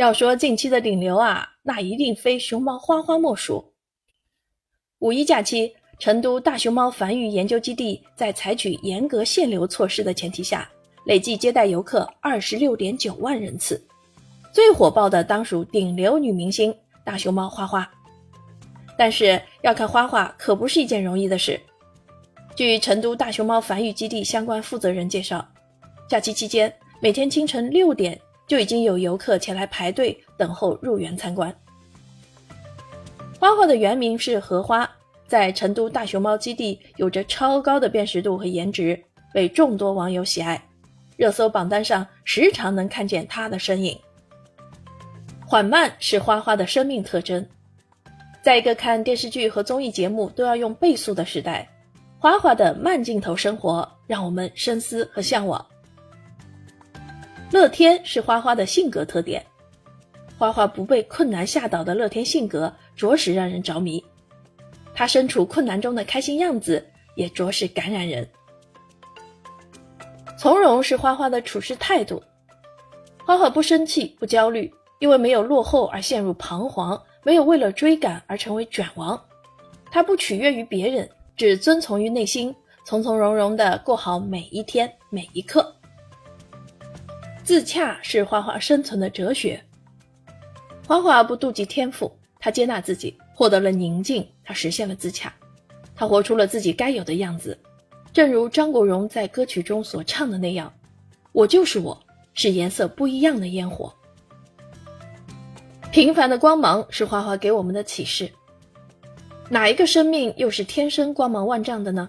要说近期的顶流啊，那一定非熊猫花花莫属。五一假期，成都大熊猫繁育研究基地在采取严格限流措施的前提下，累计接待游客二十六点九万人次。最火爆的当属顶流女明星大熊猫花花。但是要看花花可不是一件容易的事。据成都大熊猫繁育基地相关负责人介绍，假期期间每天清晨六点。就已经有游客前来排队等候入园参观。花花的原名是荷花，在成都大熊猫基地有着超高的辨识度和颜值，被众多网友喜爱，热搜榜单上时常能看见它的身影。缓慢是花花的生命特征，在一个看电视剧和综艺节目都要用倍速的时代，花花的慢镜头生活让我们深思和向往。乐天是花花的性格特点，花花不被困难吓倒的乐天性格着实让人着迷，他身处困难中的开心样子也着实感染人。从容是花花的处事态度，花花不生气不焦虑，因为没有落后而陷入彷徨，没有为了追赶而成为卷王，他不取悦于别人，只遵从于内心，从从容容的过好每一天每一刻。自洽是花花生存的哲学。花花不妒忌天赋，他接纳自己，获得了宁静，他实现了自洽，他活出了自己该有的样子。正如张国荣在歌曲中所唱的那样：“我就是我，是颜色不一样的烟火。”平凡的光芒是花花给我们的启示。哪一个生命又是天生光芒万丈的呢？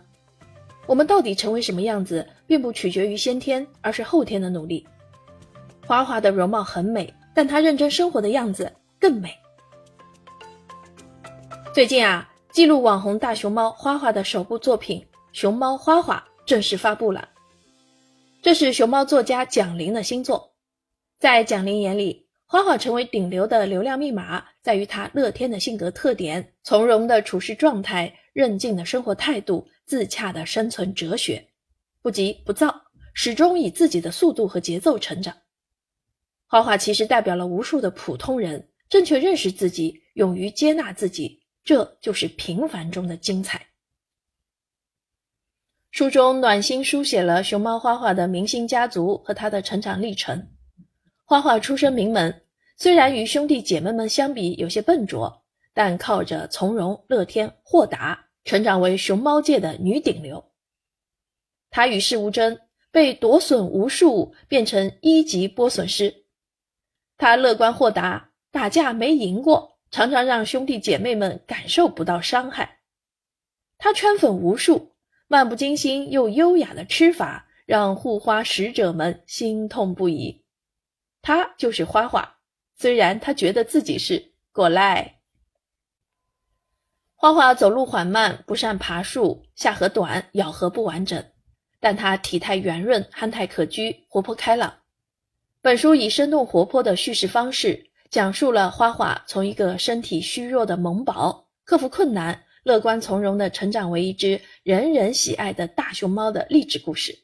我们到底成为什么样子，并不取决于先天，而是后天的努力。花花的容貌很美，但她认真生活的样子更美。最近啊，记录网红大熊猫花花的首部作品《熊猫花花》正式发布了。这是熊猫作家蒋玲的新作。在蒋玲眼里，花花成为顶流的流量密码在于她乐天的性格特点、从容的处事状态、韧劲的生活态度、自洽的生存哲学，不急不躁，始终以自己的速度和节奏成长。花花其实代表了无数的普通人，正确认识自己，勇于接纳自己，这就是平凡中的精彩。书中暖心书写了熊猫花花的明星家族和她的成长历程。花花出身名门，虽然与兄弟姐妹们相比有些笨拙，但靠着从容、乐天、豁达，成长为熊猫界的女顶流。她与世无争，被夺笋无数，变成一级剥笋师。他乐观豁达，打架没赢过，常常让兄弟姐妹们感受不到伤害。他圈粉无数，漫不经心又优雅的吃法让护花使者们心痛不已。他就是花花，虽然他觉得自己是果赖。花花走路缓慢，不善爬树，下颌短，咬合不完整，但他体态圆润，憨态可掬，活泼开朗。本书以生动活泼的叙事方式，讲述了花花从一个身体虚弱的萌宝，克服困难，乐观从容的成长为一只人人喜爱的大熊猫的励志故事。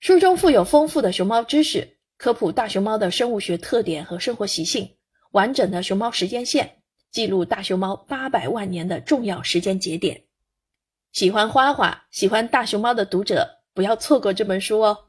书中附有丰富的熊猫知识，科普大熊猫的生物学特点和生活习性，完整的熊猫时间线，记录大熊猫八百万年的重要时间节点。喜欢花花、喜欢大熊猫的读者，不要错过这本书哦。